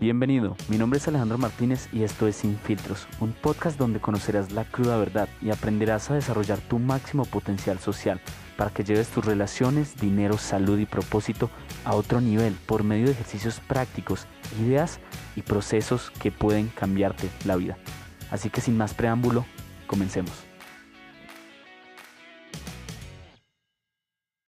Bienvenido, mi nombre es Alejandro Martínez y esto es Sin Filtros, un podcast donde conocerás la cruda verdad y aprenderás a desarrollar tu máximo potencial social para que lleves tus relaciones, dinero, salud y propósito a otro nivel por medio de ejercicios prácticos, ideas y procesos que pueden cambiarte la vida. Así que sin más preámbulo, comencemos.